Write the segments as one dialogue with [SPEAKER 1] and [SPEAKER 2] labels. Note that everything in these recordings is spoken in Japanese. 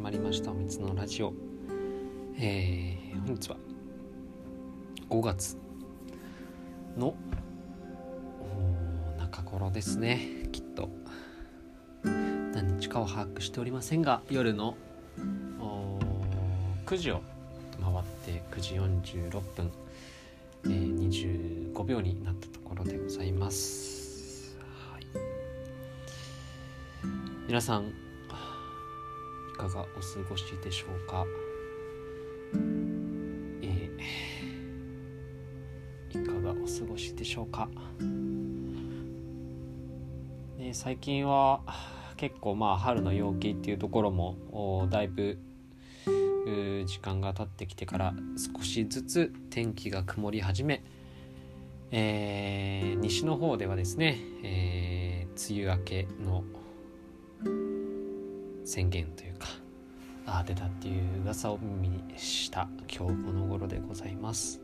[SPEAKER 1] まりましたおみつのラジオ。えー、本日は5月の中頃ですね。きっと。何日かを把握しておりませんが夜の9時を回って9時46分、えー、25秒になったところでございます、はい、皆さんかがお過ごしでしょうか？えー、いかがお過ごしでしょうか、ね、最近は結構まあ春の陽気っていうところもだいぶ時間が経ってきてから少しずつ天気が曇り始め、えー、西の方ではですね、えー、梅雨明けの宣言というかあ出たっていう噂を耳にした今日この頃でございます。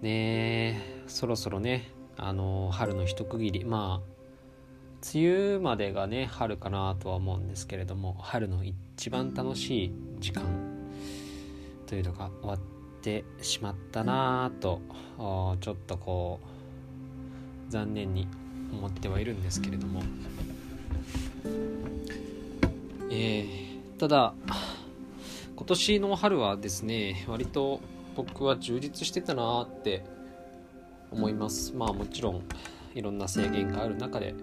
[SPEAKER 1] ねそろそろねあの春の一区切り。まあ梅雨までがね春かなとは思うんですけれども春の一番楽しい時間というのが終わってしまったなとちょっとこう残念に思ってはいるんですけれども。えー、ただ今年の春はですね割と僕は充実してたなって思います。まあもちろんいろんな制限がある中で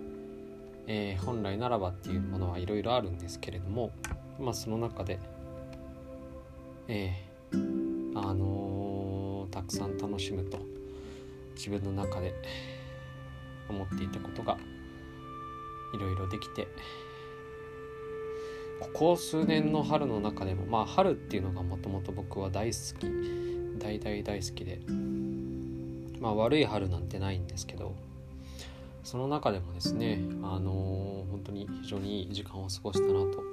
[SPEAKER 1] えー、本来ならばっていうものはいろいろあるんですけれどもまあその中でえー、あのー、たくさん楽しむと自分の中で思っていたことがいろいろできて。ここ数年の春の中でもまあ春っていうのがもともと僕は大好き。大大大好きで。まあ悪い春なんてないんですけど。その中でもですねあのー、本当に非常にいい時間を過ごしたなと。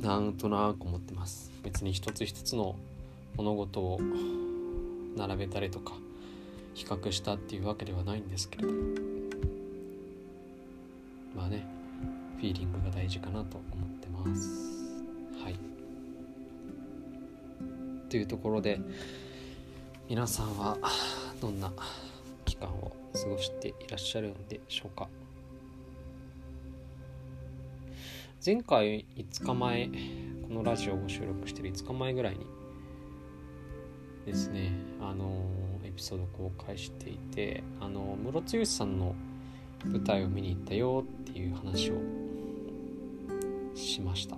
[SPEAKER 1] なんとなく思ってます。別に一つ一つの物事を並べたりとか比較したっていうわけではないんですけれどまあねフィーリングが大事かなと思ってます。はい。というところで皆さんはどんな期間を過ごしていらっしゃるんでしょうか？前回5日前このラジオを収録してる5日前ぐらいにですねあのエピソード公開していてあのムロツヨシさんの舞台を見に行ったよっていう話をしました。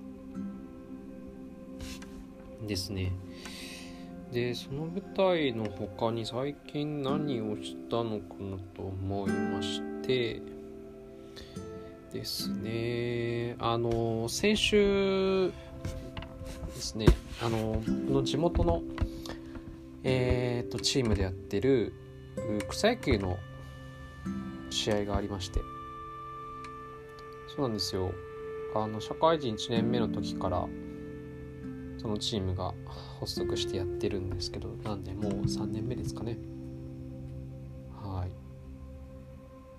[SPEAKER 1] ですね。でその舞台の他に最近何をしたのかなと思いましてですね。あの先週ですね。あのこの地元のえーと、とチームでやってる草野球の試合がありまして。そうなんですよ。あの社会人1年目の時からそのチームが発足してやってるんですけどなんでもう3年目ですかね。はい。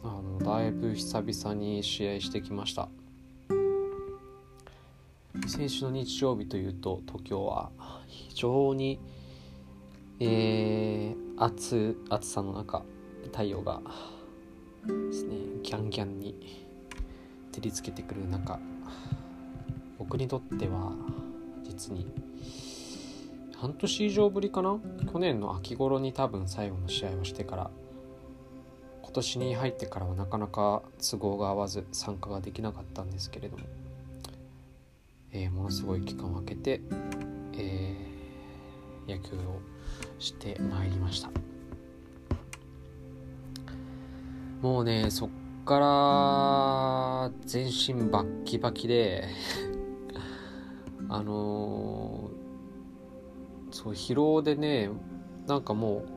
[SPEAKER 1] あのだいぶ久々に試合してきました。先週の日曜日というと東京は非常にえー、暑暑さの中太陽がですね。ギャンギャンに照りつけてくる中僕にとっては実に半年以上ぶりかな去年の秋頃に多分最後の試合をしてから今年に入ってからはなかなか都合が合わず参加ができなかったんですけれども、えー、ものすごい期間を空けて、えー、野球をしてまいりました。もうねそっから全身バッキバキで あのーそう疲労でねなんかもう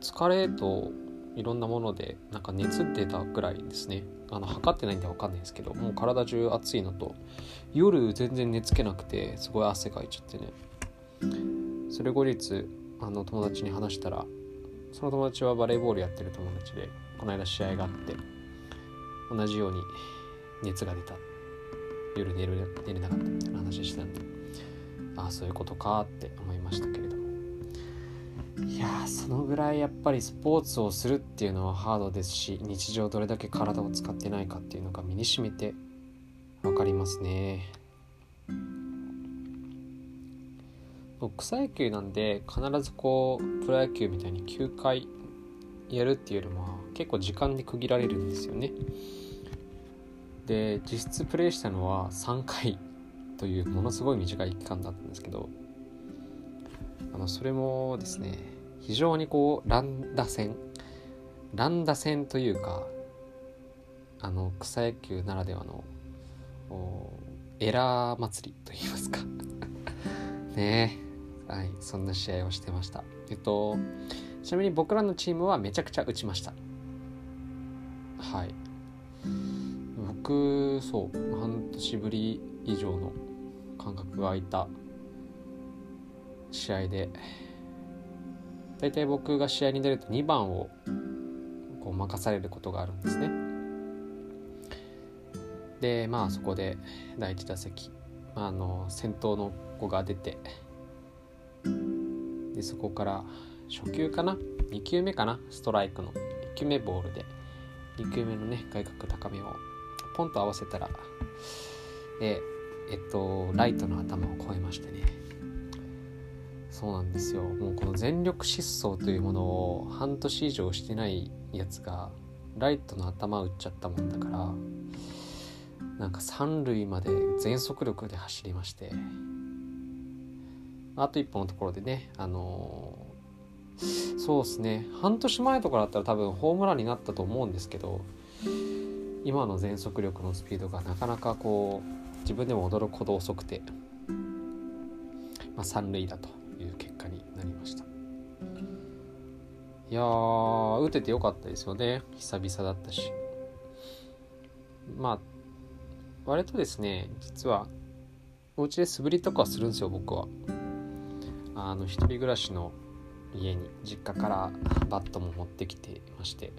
[SPEAKER 1] 疲れといろんなものでなんか熱出たぐらいですね。あの測ってないんで分かんないですけどもう体中熱いのと夜全然寝つけなくてすごい汗かいちゃってね。それ後日あの友達に話したらその友達はバレーボールやってる友達でこの間試合があって同じように熱が出た。夜寝る寝れなかったみたいな話してたんでああそういうことかって思いましたけれども。いやそのぐらいやっぱりスポーツをするっていうのはハードですし日常どれだけ体を使ってないかっていうのが身にしめて分かりますね。僕草野球なんで必ずこうプロ野球みたいに9回やるっていうよりも結構時間で区切られるんですよね。で実質プレイしたのは3回というものすごい短い期間だったんですけどあのそれもですね非常にこう乱打戦。乱打戦というかあの草野球ならではのエラー祭りと言いますか。ね。はい。そんな試合をしてました。えっとちなみに僕らのチームはめちゃくちゃ打ちました。はい。僕そう半年ぶり以上の感覚が空いた試合で大体僕が試合に出ると2番をこう任されることがあるんですね。でまあそこで第1打席、まあ、あの先頭の子が出てでそこから初球かな？2球目かな？ストライクの。1球目ボールで。2球目のね外角高めを。ポンと合わせたらでえっとライトの頭を越えましてね。そうなんですよ。もうこの全力疾走というものを半年以上してないやつがライトの頭打っちゃったもんだからなんか三塁まで全速力で走りまして。あと一歩のところでねあのー、そうですね。半年前とかだったら多分ホームランになったと思うんですけど今の全速力のスピードがなかなかこう自分でも驚くほど遅くて、まあ、三塁だという結果になりました。いやー打ててよかったですよね。久々だったし。まあ割とですね実はお家で素振りとかするんですよ僕は。あの一人暮らしの家に実家からバットも持ってきていまして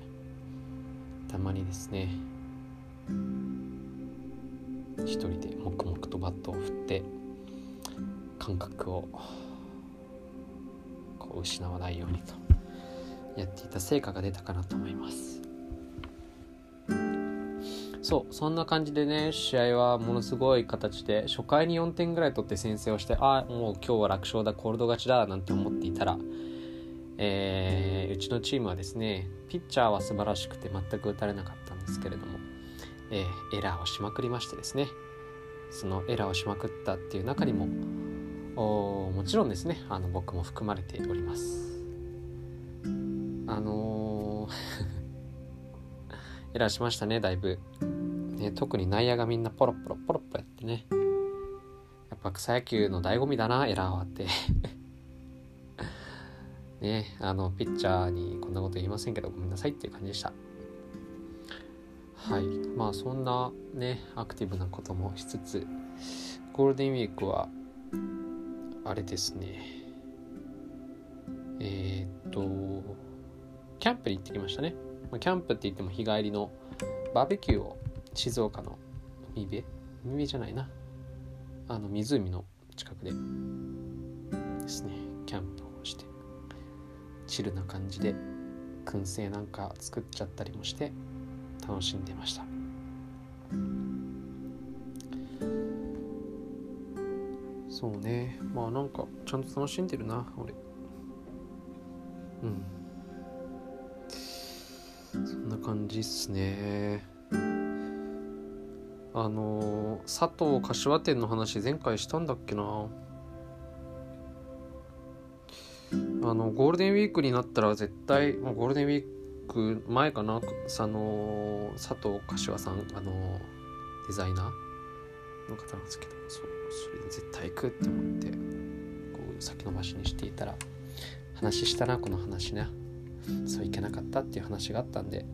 [SPEAKER 1] たまにですね一人で黙々とバットを振って感覚をこう失わないようにとやっていた成果が出たかなと思います。そうそんな感じでね試合はものすごい形で初回に4点ぐらい取って先制をしてあもう今日は楽勝だコールド勝ちだなんて思っていたら、えー、うちのチームはですねピッチャーは素晴らしくて全く打たれなかったんですけれども、えー、エラーをしまくりましてですねそのエラーをしまくったっていう中にももちろんですねあの僕も含まれております。あのー エラーしましたねだいぶ、ね、特に内野がみんなポロポロポロポロやってね。やっぱ草野球の醍醐味だなエラーはって。ねあのピッチャーにこんなこと言いませんけどごめんなさいっていう感じでした。はい。まあそんなねアクティブなこともしつつゴールデンウィークはあれですね。えー、っとキャンプに行ってきましたね。キャンプって言っても日帰りのバーベキューを静岡の海辺？海辺じゃないな。あの湖の近くでですねキャンプをチルな感じで燻製なんか作っちゃったりもして楽しんでました。そうね。まあなんかちゃんと楽しんでるな俺。うん。そんな感じっすね。あの佐藤柏店の話前回したんだっけな。あのゴールデンウィークになったら絶対もうゴールデンウィーク前かなあの佐藤柏さんあのデザイナーの方なんですけどそうそれで絶対行くって思ってこう先延ばしにしていたら話したなこの話ね。そういけなかったっていう話があったんで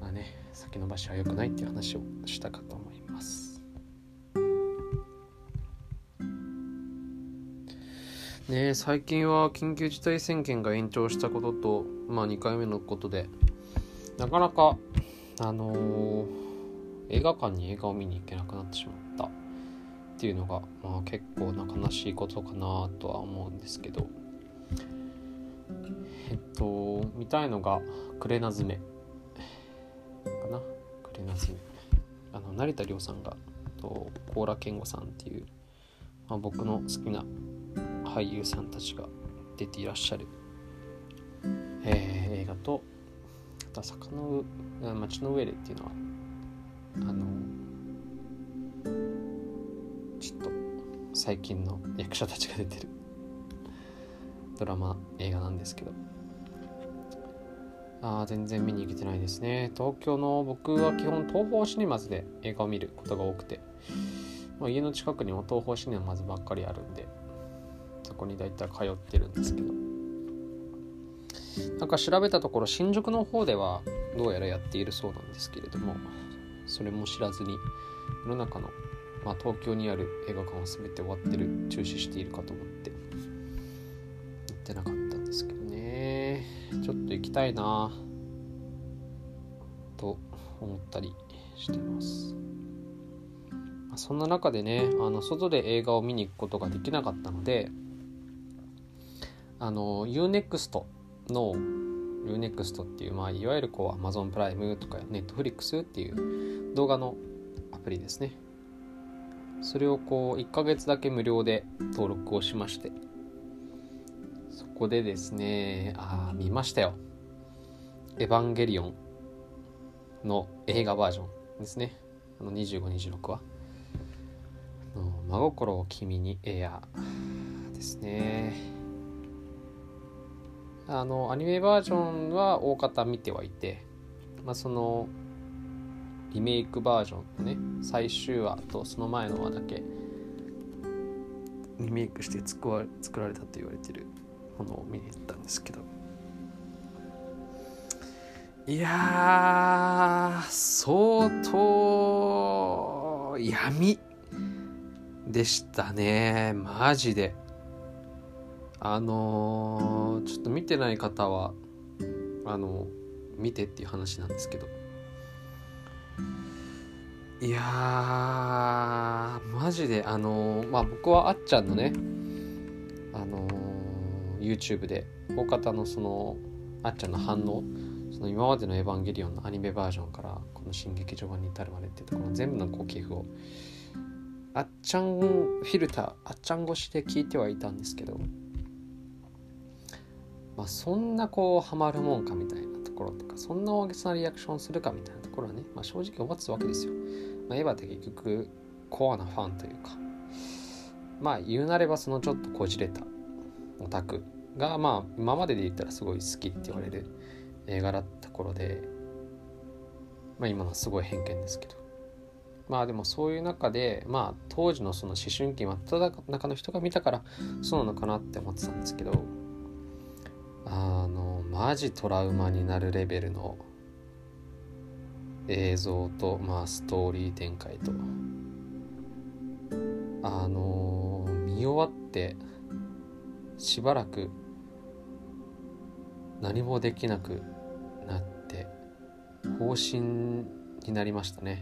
[SPEAKER 1] まあね先延ばしは良くないっていう話をしたかと思います。ね最近は緊急事態宣言が延長したこととまあ2回目のことでなかなかあのー、映画館に映画を見に行けなくなってしまった。っていうのが、まあ、結構な悲しいことかなとは思うんですけど。えっと見たいのが「クレナズメ」かな「クレナズメ」あの成田凌さんがと高良健吾さんっていう、まあ、僕の好きな俳優さんたちが出ていらっしゃる、えー、映画とあと坂の上町の上でっていうのはあのちょっと最近の役者たちが出てる ドラマ映画なんですけど。あ全然見に行けてないですね。東京の僕は基本東宝シネマズで映画を見ることが多くて、まあ、家の近くにも東宝シネマズばっかりあるんでそこに大体通ってるんですけどなんか調べたところ新宿の方ではどうやらやっているそうなんですけれどもそれも知らずに世の中の、まあ、東京にある映画館は全て終わってる中止しているかと思って行ってなかったんですけどねちょっと行きたいなと思ったりしてます。そんな中でねあの外で映画を見に行くことができなかったのであの UNEXT の UNEXT っていう、まあ、いわゆるこう Amazon プライムとか Netflix っていう動画のアプリですね。それをこう1ヶ月だけ無料で登録をしまして。そこでですねああ見ましたよ。エヴァンゲリオンの映画バージョンですね。あの2526話真心を君にエアーですね。あのアニメバージョンは大方見てはいて、まあ、そのリメイクバージョンのね最終話とその前の話だけリメイクして作ら作られたと言われてるものを見に行ったんですけど。いや相当闇でしたね。マジで。あのー、ちょっと見てない方はあの見てっていう話なんですけど。いやマジであのー、まあ僕はあっちゃんのねあのー、YouTube で大方のそのあっちゃんの反応その今までの「エヴァンゲリオン」のアニメバージョンからこの新劇場版に至るまでっていうところ全部のこう寄付をあっちゃんフィルターあっちゃん越しで聞いてはいたんですけどまあ、そんなこうハマるもんかみたいなところとかそんな大げさなリアクションするかみたいなところはね、まあ、正直思ってたわけですよ。まあ、エヴァって結局コアなファンというかまあ言うなればそのちょっとこじれたオタクがまあ今までで言ったらすごい好きって言われる映画だった頃でまあ今のはすごい偏見ですけどまあでもそういう中でまあ当時のその思春期真っただ中の人が見たからそうなのかなって思ってたんですけどあのマジトラウマになるレベルの映像と、まあ、ストーリー展開と。あの見終わってしばらく何もできなくなって方針になりましたね。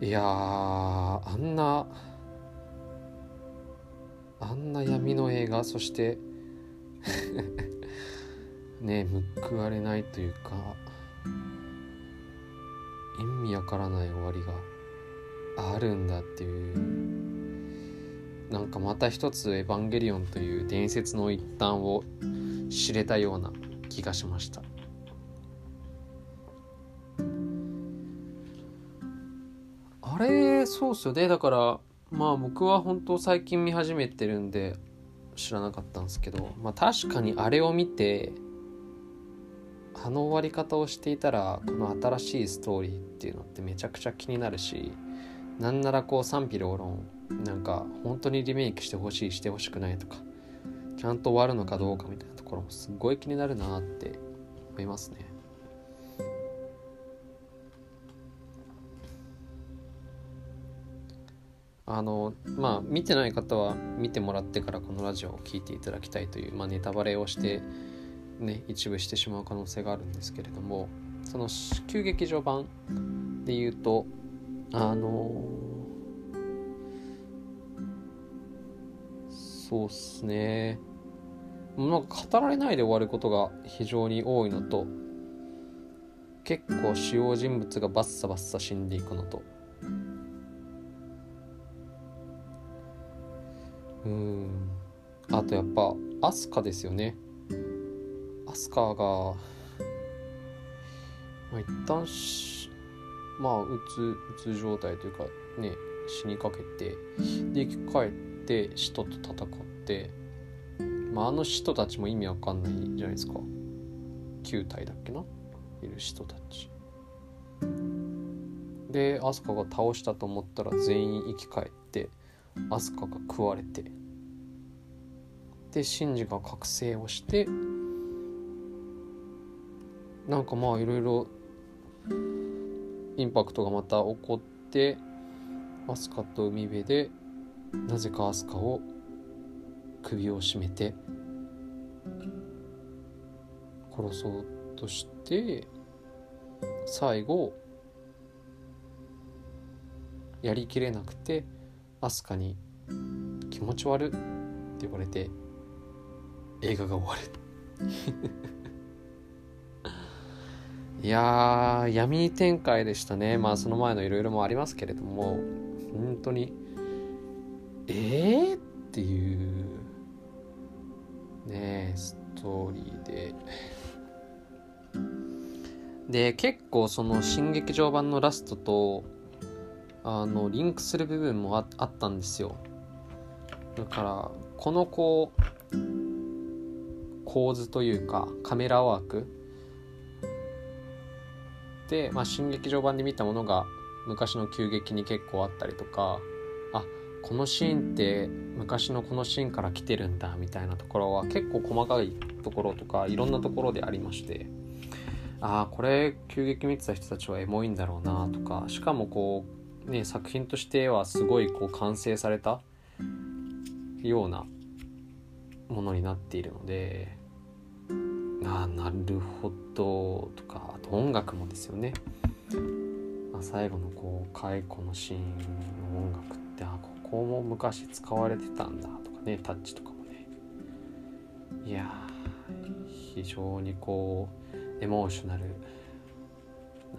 [SPEAKER 1] いやあんなあんな闇の映画そして ね報われないというか意味わからない終わりがあるんだっていう。なんかまた一つ「エヴァンゲリオン」という伝説の一端を知れたような気がしました。あれそうっすよね。だからまあ僕は本当最近見始めてるんで知らなかったんですけどまあ確かにあれを見てあの終わり方をしていたらこの新しいストーリーっていうのってめちゃくちゃ気になるしなんならこう賛否両論なんか本当にリメイクしてほしいしてほしくないとかちゃんと終わるのかどうかみたいなところもすごい気になるなって思いますね。あのまあ見てない方は見てもらってからこのラジオを聴いていただきたいという、まあ、ネタバレをしてね一部してしまう可能性があるんですけれどもその旧劇場版で言うとあのそうっすね。もうなんか語られないで終わることが非常に多いのと結構主要人物がバッサバッサ死んでいくのと。うん。あとやっぱアスカですよね。アスカが、まあ、一旦しまあうつうつ状態というかね死にかけてで生き返って使徒と戦ってまああの使徒たちも意味わかんないじゃないですか。9体だっけな？いる人たち。でアスカが倒したと思ったら全員生き返ってアスカが食われてでシンジが覚醒をしてなんかまあいろいろインパクトがまた起こってアスカと海辺でなぜかアスカを首を絞めて殺そうとして最後やりきれなくてアスカに「気持ち悪」って言われて映画が終わる。いや闇展開でしたね。まあその前のいろいろもありますけれども本当にえー、っていうねストーリーで。で結構その新劇場版のラストとあのリンクする部分もあったんですよ。だからこのこう構図というかカメラワークで、まあ、新劇場版で見たものが昔の急激に結構あったりとかあこのシーンって昔のこのシーンから来てるんだみたいなところは結構細かいところとかいろんなところでありましてああこれ急激見てた人たちはエモいんだろうなとかしかもこうね作品としてはすごいこう完成されたようなものになっているのでああなるほどとかあと音楽もですよね、まあ、最後のこう解雇のシーンの音楽ってあここも昔使われてたんだとかねタッチとかもね。いや非常にこうエモーショナル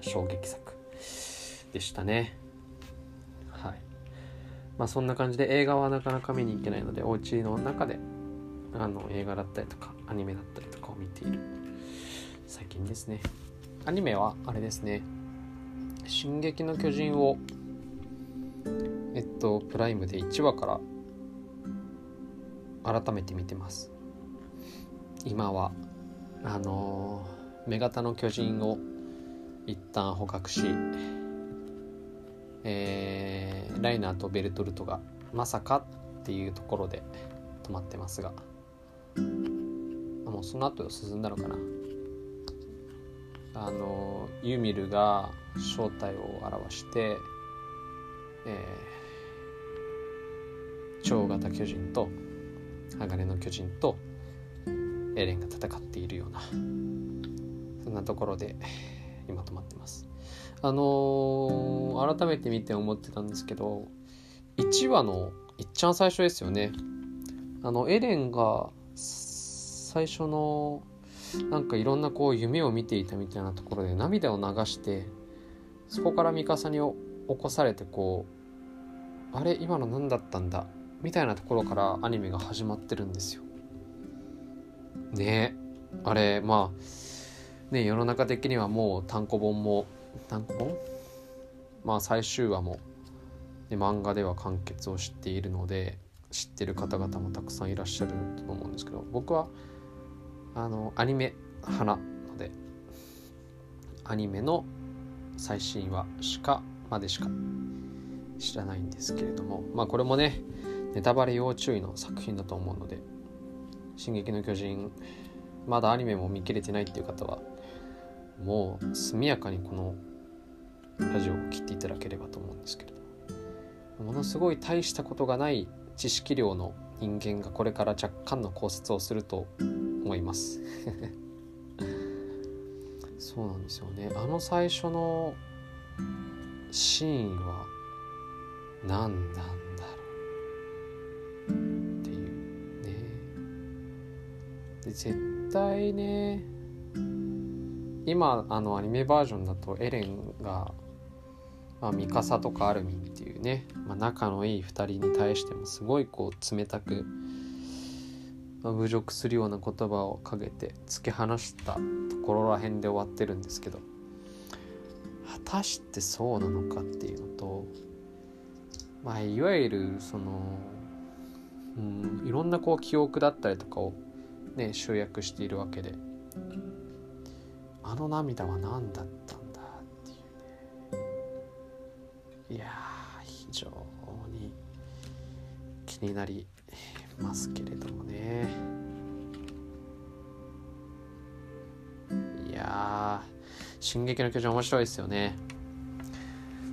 [SPEAKER 1] 衝撃作でしたね。まあそんな感じで映画はなかなか見に行けないのでお家の中であの映画だったりとかアニメだったりとかを見ている。最近ですね。アニメはあれですね「進撃の巨人」をえっとプライムで1話から改めて見てます。今はあのー目型の巨人を一旦捕獲し、えー、ライナーとベルトルトがまさかっていうところで止まってますが。もうその後進んだのかな。あのユミルが正体を表して、えー、超型巨人と鋼の巨人とエレンが戦っているようなそんなところで今止まってます。あのー、改めて見て思ってたんですけど1話のいっちゃん最初ですよね。あのエレンが最初のなんかいろんなこう夢を見ていたみたいなところで涙を流してそこからミカサに起こされてこうあれ今の何だったんだ？みたいなところからアニメが始まってるんですよ。ね。えあれまあね、世の中的にはもう単行本も単行本？まあ最終話も、ね、漫画では完結をしているので知ってる方々もたくさんいらっしゃると思うんですけど僕はあのアニメ派なのでアニメの最新話しかまでしか知らないんですけれどもまあこれもねネタバレ要注意の作品だと思うので「進撃の巨人」まだアニメも見切れてないっていう方はもう速やかにこのラジオを切っていただければと思うんですけれど。ものすごい大したことがない知識量の人間がこれから若干の考察をすると思います。そうなんですよね。あの最初のシーンは何なんだろうっていうね。で絶対ね今あのアニメバージョンだとエレンが、まあ、ミカサとかアルミンっていうね、まあ、仲のいい2人に対してもすごいこう冷たく、まあ、侮辱するような言葉をかけて突き放したところら辺で終わってるんですけど果たしてそうなのかっていうのとまあいわゆるその、うん、いろんなこう記憶だったりとかをね集約しているわけであの涙は何だったいや非常に気になりますけれどもね。いや「進撃の巨人」面白いですよね。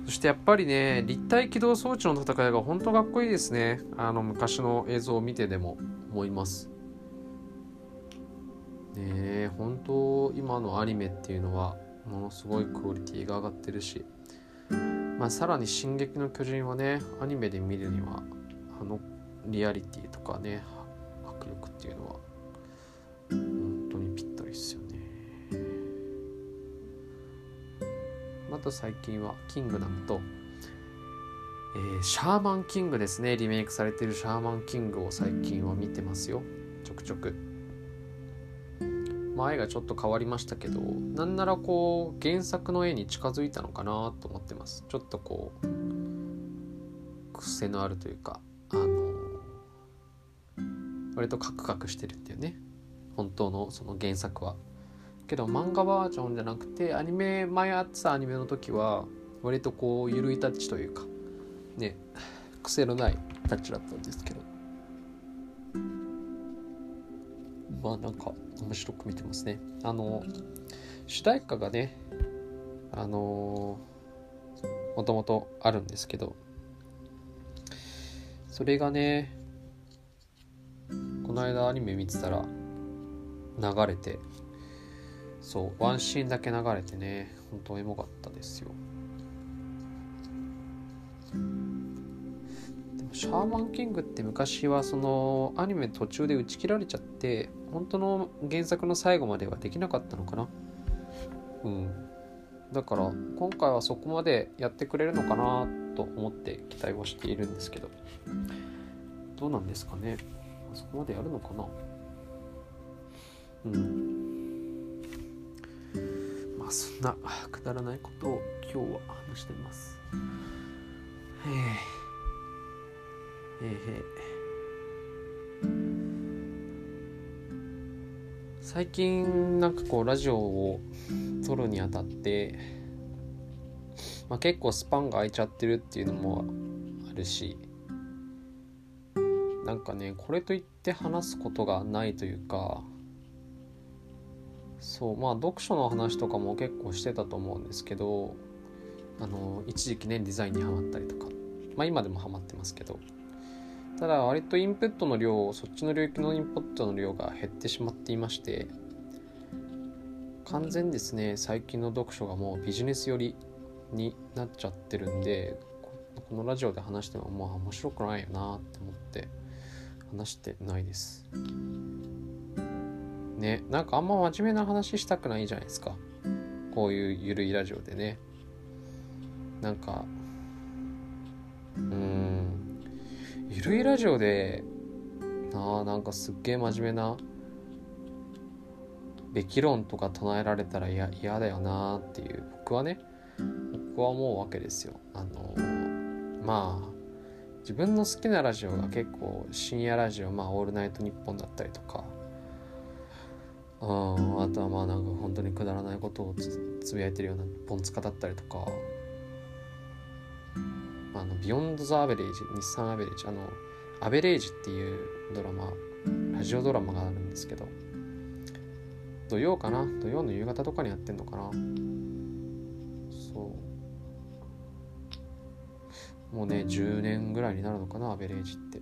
[SPEAKER 1] そしてやっぱりね立体起動装置の戦いが本当かっこいいですね。あの昔の映像を見てでも思います。ね本当今のアニメっていうのはものすごいクオリティが上がってるし、まあ、さらに「進撃の巨人」はねアニメで見るにはあのリアリティとかね迫力っていうのは本当にぴったりっすよね。また最近は「キングダムと」え、シャーマンキングですね。リメイクされてるシャーマンキングを最近は見てますよ。ちょくちょく。前がちょっと変わりましたけどなんならこう原作の絵に近づいたのかなと思ってます。ちょっとこう癖のあるというかあの割とカクカクしてるっていうね。本当のその原作は。けど漫画バージョンじゃなくてアニメ前あってたアニメの時は割とこう緩いタッチというかね癖のないタッチだったんですけど。まあなんか面白く見てますね。あの主題歌がねあのもともとあるんですけどそれがねこの間アニメ見てたら流れてそうワンシーンだけ流れてね本当エモかったですよ。シャーマンキングって昔はそのアニメ途中で打ち切られちゃって本当の原作の最後まではできなかったのかな。うん。だから今回はそこまでやってくれるのかなと思って期待をしているんですけど。どうなんですかね。そこまでやるのかな。うん。まあそんなくだらないことを今日は話してます。へええへ最近なんかこうラジオを撮るにあたって、まあ、結構スパンが空いちゃってるっていうのもあるしなんかねこれといって話すことがないというかそうまあ読書の話とかも結構してたと思うんですけどあの一時期ねデザインにハマったりとかまあ今でもハマってますけど。ただ割とインプットの量そっちの領域のインプットの量が減ってしまっていまして完全ですね最近の読書がもうビジネス寄りになっちゃってるんでこのラジオで話してももう面白くないよなって思って話してないです。ねなんかあんま真面目な話したくないじゃないですか。こういうゆるいラジオでね。なんかうん。るいラジオでなあなんかすっげえ真面目なべき論とか唱えられたら嫌だよなっていう僕はね僕は思うわけですよ。あのまあ自分の好きなラジオが結構深夜ラジオまあ「オールナイトニッポン」だったりとかうんあとはまあなんか本当にくだらないことをつぶやいてるようなポンツカだったりとかあの、ビヨンド・ザ・アベレージ、日産アベレージ、あの、アベレージっていうドラマ、ラジオドラマがあるんですけど、土曜かな？土曜の夕方とかにやってんのかな？そう。もうね、10年ぐらいになるのかな、アベレージって。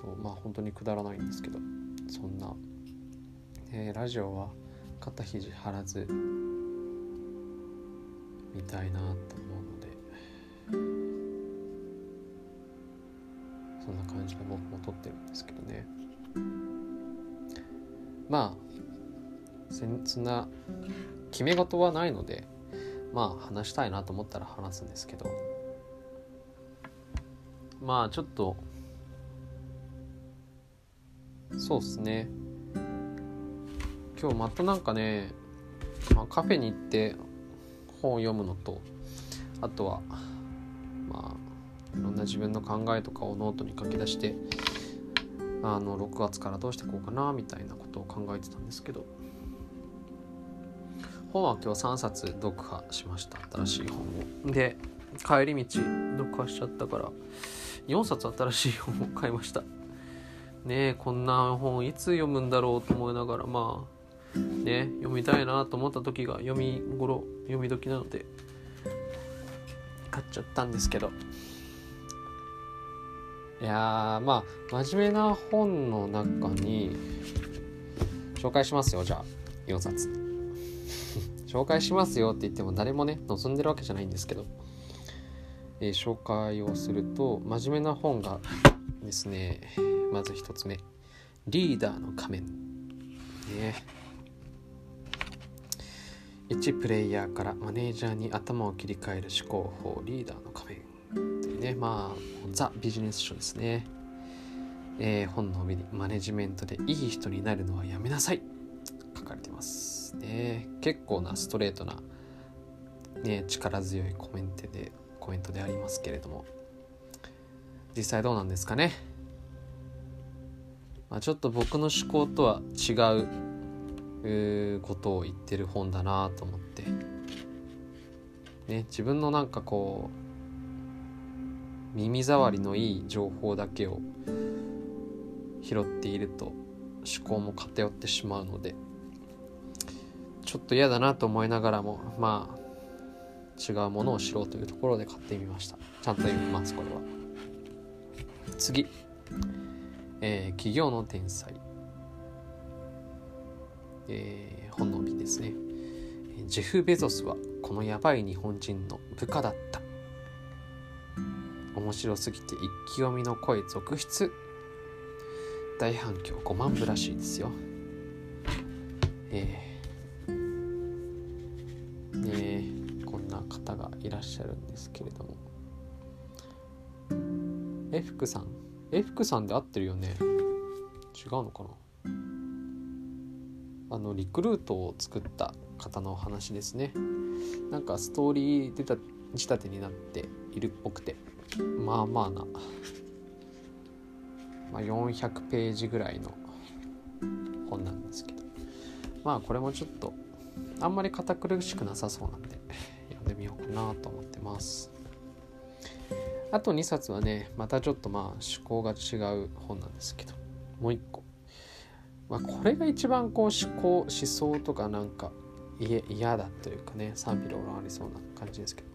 [SPEAKER 1] そう、まあ本当にくだらないんですけど、そんな、えー、ラジオは肩肘張らず見たいなと思感じで僕も撮ってるんですけどね。まあそんな決め事はないのでまあ話したいなと思ったら話すんですけど。まあちょっとそうっすね。今日またなんかね、まあ、カフェに行って本を読むのとあとはいろんな自分の考えとかをノートに書き出してあの6月からどうしてこうかなみたいなことを考えてたんですけど。本は今日3冊読破しました。新しい本を。で帰り道読破しちゃったから4冊新しい本を買いました。ねえこんな本いつ読むんだろうと思いながらまあね読みたいなと思った時が読み頃読み時なので買っちゃったんですけど。いやまあ真面目な本の中に紹介しますよじゃあ4冊。紹介しますよって言っても誰もね望んでるわけじゃないんですけど、えー、紹介をすると真面目な本がですねまず1つ目。リーダーの仮面。ね。1プレイヤーからマネージャーに頭を切り替える思考法リーダーの仮面。ねまあザ・ビジネス書ですね。えー、本の上にマネジメントでいい人になるのはやめなさい。書かれてますね。結構なストレートな、ね、力強いコメントでコメントでありますけれども。実際どうなんですかね。まあ、ちょっと僕の思考とは違うことを言ってる本だなと思って、ね、自分のなんかこう耳障りのいい情報だけを拾っていると思考も偏ってしまうのでちょっと嫌だなと思いながらもまあ違うものを知ろうというところで買ってみました。ちゃんと読みますこれは。次。えー、企業の天才、えー、本の帯ですね。ジェフ・ベゾスはこのやばい日本人の部下だった。面白すぎて一気読みの声続出。大反響5万部らしいですよ。えー、ねこんな方がいらっしゃるんですけれども。え福さん？え福さんで合ってるよね。違うのかな？あのリクルートを作った方のお話ですね。なんかストーリー出た仕立てになっているっぽくて。まあまあな、まあ、400ページぐらいの本なんですけど。まあこれもちょっとあんまり堅苦しくなさそうなんで読んでみようかなと思ってます。あと2冊はね、またちょっとまあ趣向が違う本なんですけど、もう1個。まあ、これが一番こう思考、思想とかなんか嫌だというかね、賛否両論ありそうな感じですけど、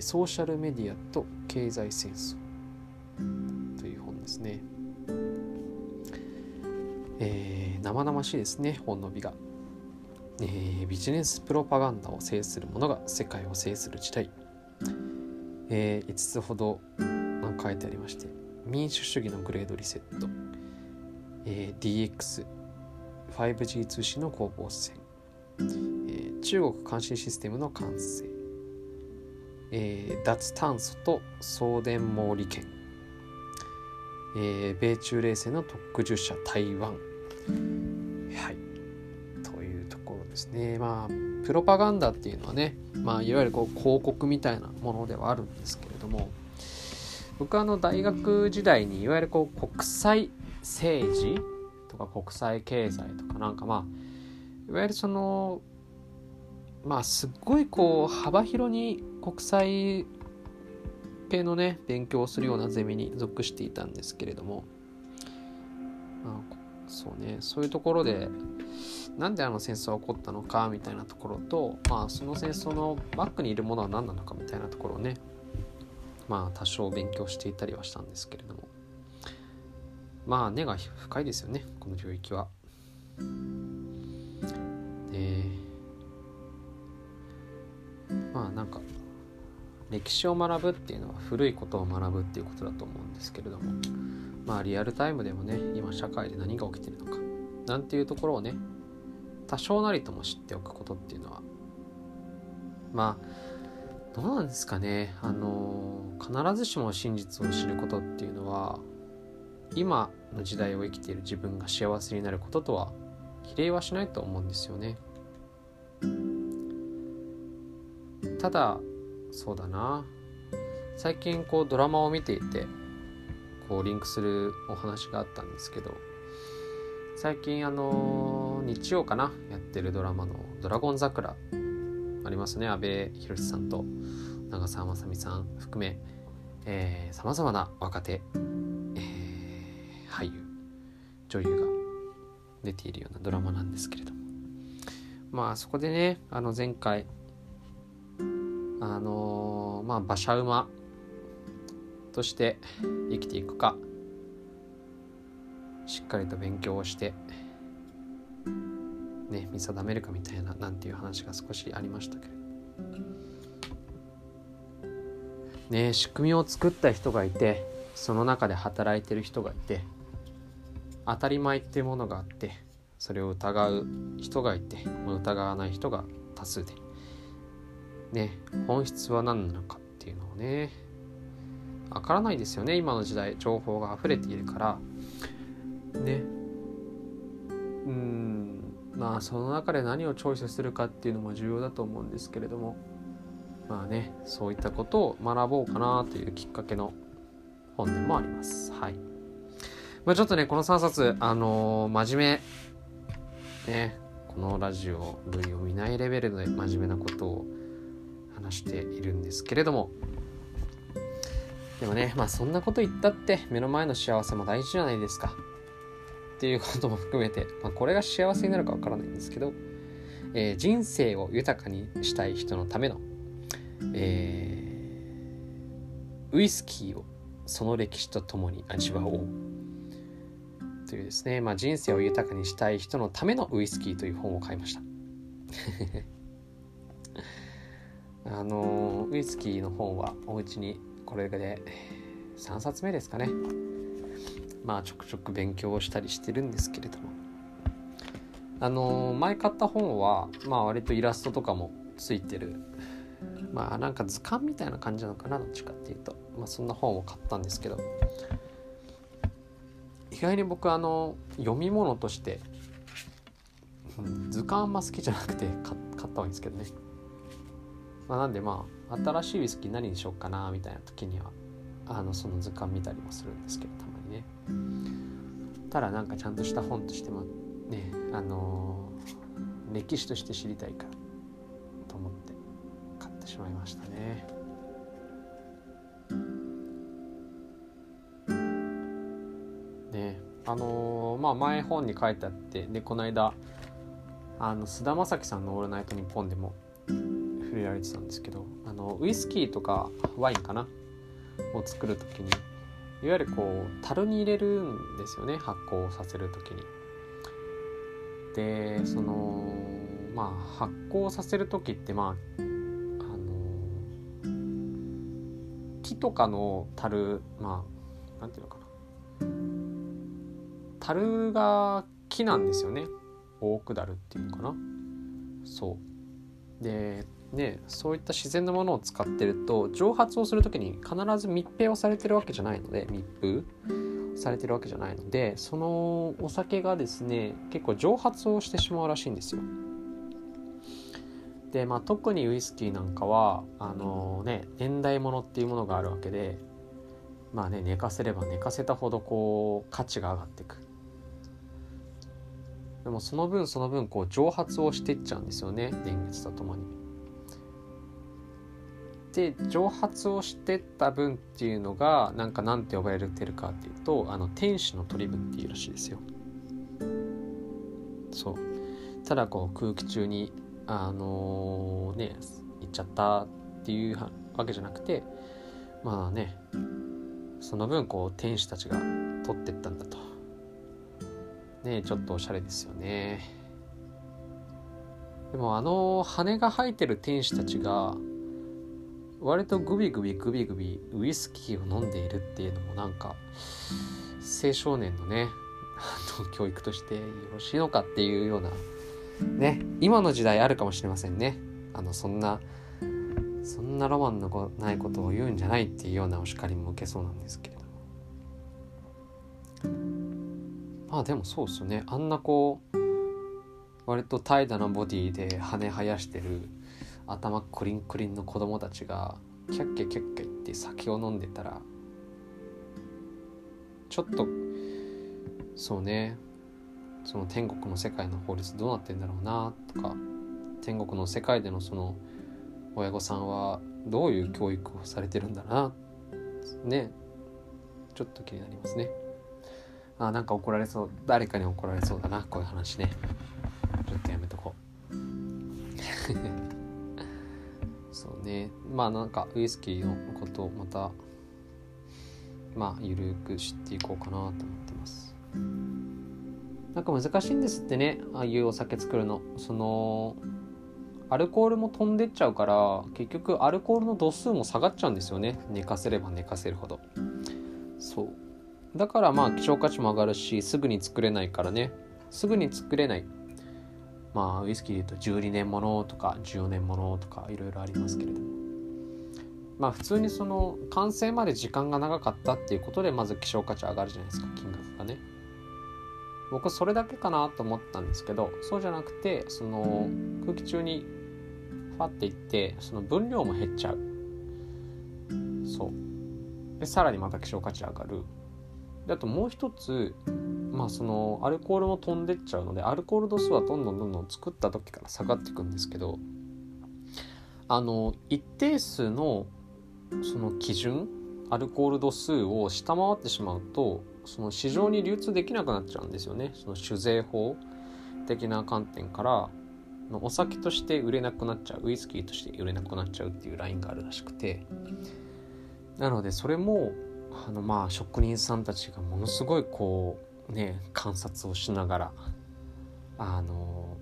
[SPEAKER 1] ソーシャルメディアと経済戦争という本ですね。えー、生々しいですね、本の美が。えー、ビジネスプロパガンダを制する者が世界を制する時代。えー、5つほど書いてありまして民主主義のグレードリセット、えー、DX 5G 通信の攻防戦、えー、中国監視システムの完成、えー、脱炭素と送電網利権、えー、米中冷戦の特需者台湾。はい。というところですね。まあプロパガンダっていうのはね、まあ、いわゆるこう広告みたいなものではあるんですけれども僕はあの大学時代にいわゆるこう国際政治とか国際経済とかなんかまあいわゆるそのまあすっごいこう幅広に国際系のね勉強をするようなゼミに属していたんですけれども、まあ、そうねそういうところでなんであの戦争は起こったのかみたいなところと、まあ、その戦争のバックにいるものは何なのかみたいなところをねまあ多少勉強していたりはしたんですけれどもまあ根が深いですよねこの領域は。ねねまあなんか歴史を学ぶっていうのは古いことを学ぶっていうことだと思うんですけれどもまあリアルタイムでもね今社会で何が起きてるのかなんていうところをね多少なりとも知っておくことっていうのはまあどうなんですかねあの必ずしも真実を知ることっていうのは今の時代を生きている自分が幸せになることとは比例はしないと思うんですよね。ただそうだな。最近こうドラマを見ていてこうリンクするお話があったんですけど最近あの日曜かなやってるドラマの「ドラゴン桜」ありますね。阿部寛さんと長澤まさみさん含めさまざまな若手、えー、俳優女優が出ているようなドラマなんですけれども。まあそこでねあの前回あのー、まあ馬車馬として生きていくかしっかりと勉強をしてね見定めるかみたいななんていう話が少しありましたけど。ね仕組みを作った人がいてその中で働いてる人がいて当たり前っていうものがあってそれを疑う人がいて疑わない人が多数で。ね本質は何なのかっていうのをねわからないですよね今の時代。情報が溢れているから。ね。うんまあその中で何をチョイスするかっていうのも重要だと思うんですけれども。まあねそういったことを学ぼうかなというきっかけの本でもあります。はい、まあ、ちょっとねこの3冊あのー、真面目。ねこのラジオ類を見ないレベルで真面目なことを話しているんですけれども。でもねまあそんなこと言ったって目の前の幸せも大事じゃないですか。っていうことも含めて、まあ、これが幸せになるかわからないんですけど、えー、人生を豊かにしたい人のための、えー、ウイスキーをその歴史とともに味わおう。というですね、まあ、人生を豊かにしたい人のためのウイスキーという本を買いました。あのウイスキーの本はお家にこれで3冊目ですかね。まあちょくちょく勉強をしたりしてるんですけれども。あの前買った本はまあ割とイラストとかもついてる。まあなんか図鑑みたいな感じなのかなどっちかっていうと。まあそんな本を買ったんですけど。意外に僕あの読み物として、図鑑あんま好きじゃなくて買った方がいいんですけどね。まあ、なんでまあ新しいウイスキー何にしようかなみたいな時にはあのその図鑑見たりもするんですけどたまにね。ただなんかちゃんとした本としてもねあのー、歴史として知りたいからと思って買ってしまいましたね。ねあのー、まあ前本に書いてあってでこの間あの菅田将暉さんの「オールナイトニッポン」でもれられてたんですけどあのウイスキーとかワインかな？を作る時にいわゆるこう樽に入れるんですよね発酵させる時に。でそのまあ発酵させる時ってまああの木とかの樽まあなんていうのかな？樽が木なんですよね。オークダルっていうのかな？そう。でね、そういった自然なものを使ってると蒸発をする時に必ず密閉をされてるわけじゃないので密封されてるわけじゃないのでそのお酒がですね結構蒸発をしてしまうらしいんですよ。でまあ特にウイスキーなんかはあのね年代物っていうものがあるわけでまあね寝かせれば寝かせたほどこう価値が上がっていく。でもその分その分こう蒸発をしていっちゃうんですよね年月とともに。で蒸発をしてった分っていうのがなんかなんて呼ばれてるかっていうとあの天使の取り分っていうらしいですよ。そう。ただこう空気中にあのー、ね行っちゃったっていうわけじゃなくてまあねその分こう天使たちが取ってったんだと。ねちょっとおしゃれですよね。でもあの羽が生えてる天使たちが割とグビグビグビグビウイスキーを飲んでいるっていうのもなんか青少年のね教育としてよろしいのかっていうようなね今の時代あるかもしれませんね。あのそんなそんなロマンのないことを言うんじゃないっていうようなお叱りも受けそうなんですけれども。まあでもそうですよね。あんなこう割と怠惰なボディで羽生やしてる頭クリンクリンの子供たちがキャッキャキャッキャ言って酒を飲んでたらちょっとそうねその天国の世界の法律どうなってんだろうなとか天国の世界でのその親御さんはどういう教育をされてるんだなねちょっと気になりますね。あなんか怒られそう誰かに怒られそうだなこういう話ね。そうね。まあなんかウイスキーのことをまたまあゆるく知っていこうかなと思ってます。なんか難しいんですってね。ああいうお酒作るの。そのアルコールも飛んでっちゃうから結局アルコールの度数も下がっちゃうんですよね。寝かせれば寝かせるほど。そう。だからまあ希少価値も上がるしすぐに作れないからね。すぐに作れない。まあウイスキーで言うと12年ものとか14年ものとかいろいろありますけれども。まあ普通にその完成まで時間が長かったっていうことでまず希少価値上がるじゃないですか金額がね。僕それだけかなと思ったんですけどそうじゃなくてその空気中にファっていってその分量も減っちゃう。そう。でさらにまた希少価値上がる。であともう一つまあそのアルコールも飛んでっちゃうのでアルコール度数はどんどんどんどん作った時から下がっていくんですけどあの一定数のその基準アルコール度数を下回ってしまうとその市場に流通できなくなっちゃうんですよね。その酒税法的な観点からお酒として売れなくなっちゃうウイスキーとして売れなくなっちゃうっていうラインがあるらしくて。なのでそれもあのまあ職人さんたちがものすごいこうね観察をしながらあの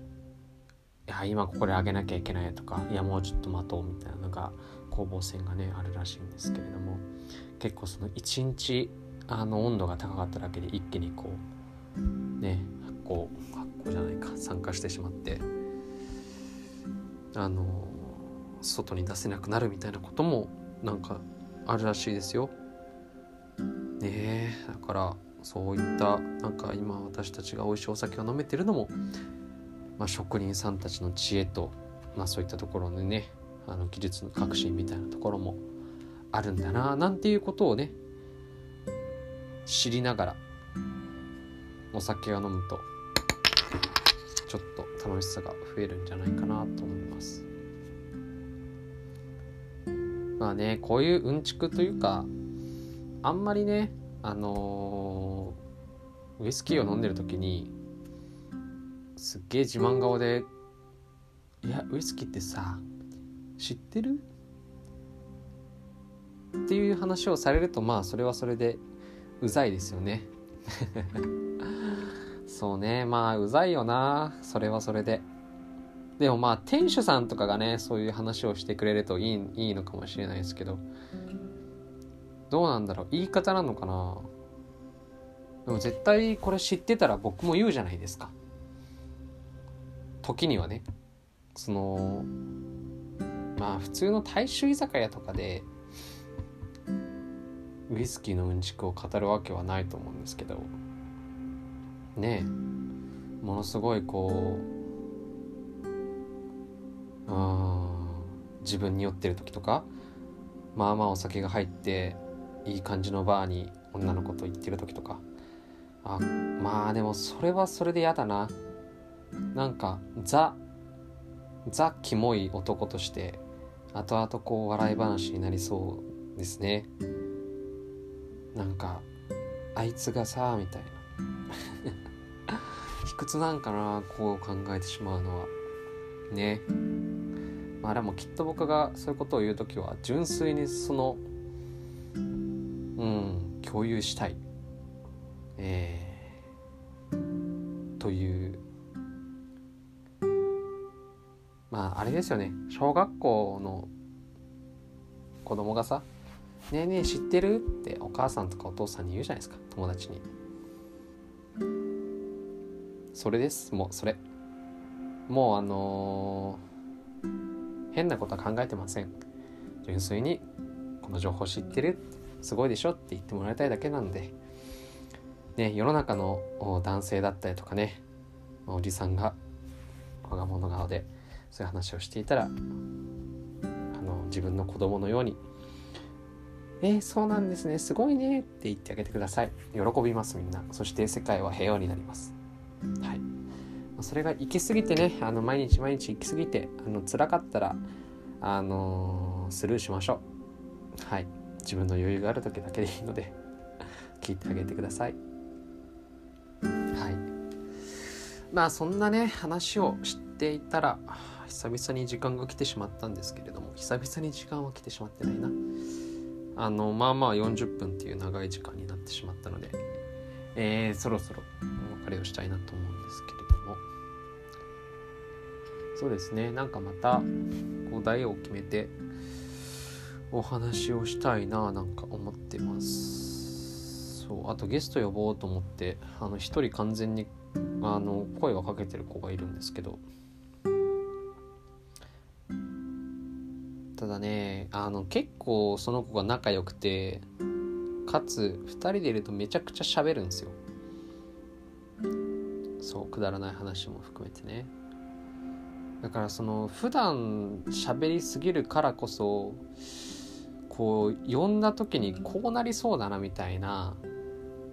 [SPEAKER 1] いや今ここで上げなきゃいけないとかいやもうちょっと待とうみたいなのが攻防戦がねあるらしいんですけれども結構その一日あの温度が高かっただけで一気にこうね発酵発酵じゃないか酸化してしまってあの外に出せなくなるみたいなこともなんかあるらしいですよ。ねだからそういったなんか今私たちが美味しいお酒を飲めてるのも、まあ、職人さんたちの知恵と、まあ、そういったところのねあの技術の革新みたいなところもあるんだななんていうことをね知りながらお酒を飲むとちょっと楽しさが増えるんじゃないかなと思います。まあねこういううんちくというかあんまりねあのー、ウイスキーを飲んでる時にすっげえ自慢顔で「いやウイスキーってさ知ってる?」っていう話をされるとまあそれはそれでうざいですよね。そうねまあうざいよなそれはそれで。でもまあ店主さんとかがねそういう話をしてくれるといいいいのかもしれないですけど。どうなんだろう言い方なのかな？でも絶対これ知ってたら僕も言うじゃないですか。時にはね。そのまあ普通の大衆居酒屋とかでウイスキーのうんちくを語るわけはないと思うんですけど。ねえ。ものすごいこううん自分に酔ってる時とかまあまあお酒が入っていい感じのバーに女の子と行ってる時とか。あまあでもそれはそれで嫌だな。なんかザザキモい男として後々こう笑い話になりそうですね。なんかあいつがさみたいな。卑屈なんかなこう考えてしまうのは。ね。まあでもきっと僕がそういうことを言う時は純粋にそのうん。共有したい。えー、という。まああれですよね。小学校の子供がさ「ねえねえ知ってる?」ってお母さんとかお父さんに言うじゃないですか。友達に。それです。もうそれ。もうあのー、変なことは考えてません。純粋にこの情報知ってるすごいでしょって言ってもらいたいだけなんで。ね世の中の男性だったりとかねおじさんが我が物顔でそういう話をしていたらあの自分の子供のように「えー、そうなんですねすごいね」って言ってあげてください。喜びますみんな。そして世界は平和になります。はい。それが行き過ぎてねあの毎日毎日行き過ぎてあの辛かったらあのー、スルーしましょう。はい。自分の余裕がある時だけでいいので 聞いてあげてください。はい。まあそんなね話をしていたら久々に時間が来てしまったんですけれども久々に時間は来てしまってないな。あのまあまあ40分っていう長い時間になってしまったので、えー、そろそろお別れをしたいなと思うんですけれども。そうですね。なんかまたお題を決めてお話をしたいななんか思ってます。そうあとゲスト呼ぼうと思ってあの一人完全にあの声をかけてる子がいるんですけど。ただねあの結構その子が仲良くてかつ2人でいるとめちゃくちゃ喋るんですよ。そうくだらない話も含めてね。だからその普段喋りすぎるからこそこう呼んだ時にこうなりそうだなみたいな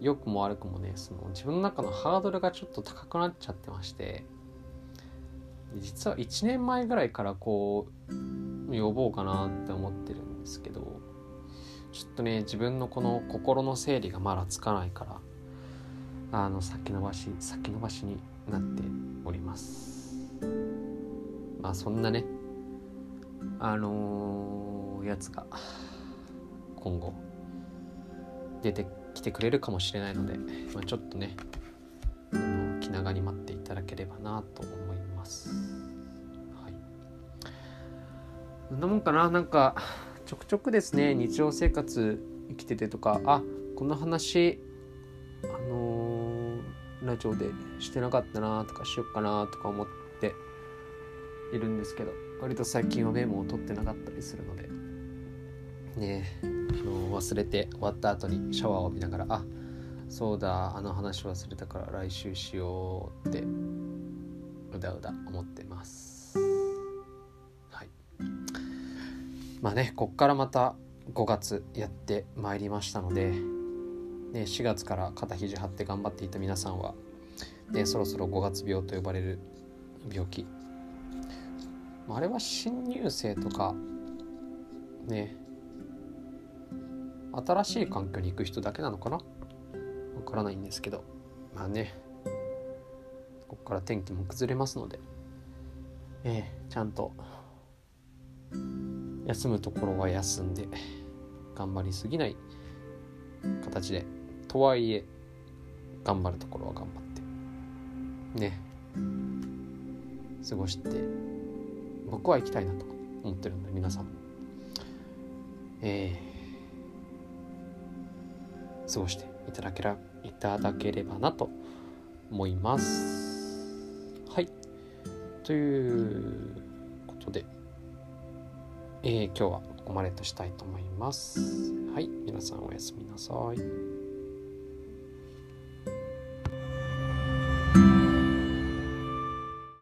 [SPEAKER 1] 良くも悪くもねその自分の中のハードルがちょっと高くなっちゃってまして実は1年前ぐらいからこう呼ぼうかなって思ってるんですけどちょっとね自分のこの心の整理がまだつかないからあの先延ばし先延ばしになっております。まあそんなねあのー、やつが今後出て来てくれるかもしれないので、まあ、ちょっとねあの気長に待っていただければなと思います。はい、そんなもんかな？なんかちょくちょくですね日常生活生きててとか。あこの話あのー、ラジオでしてなかったなとかしよっかなとか思っているんですけど割と最近はメモを取ってなかったりするので。ねあの忘れて終わった後にシャワーを浴びながらあそうだあの話忘れたから来週しようってうだうだ思ってます。はい。まあねこっからまた5月やってまいりましたので、ね、4月から肩肘張って頑張っていた皆さんは、ね、そろそろ5月病と呼ばれる病気。あれは新入生とかね新しい環境に行く人だけなのかな？わからないんですけど。まあね。ここから天気も崩れますので。えー、ちゃんと。休むところは休んで頑張りすぎない形で。とはいえ頑張るところは頑張って。ね。過ごして僕は行きたいなと思ってるので皆さん。ええ。ー過ごしていただけらいただければなと思います。はい。ということで、えー、今日はここまでとしたいと思います。はい。皆さんおやすみなさい。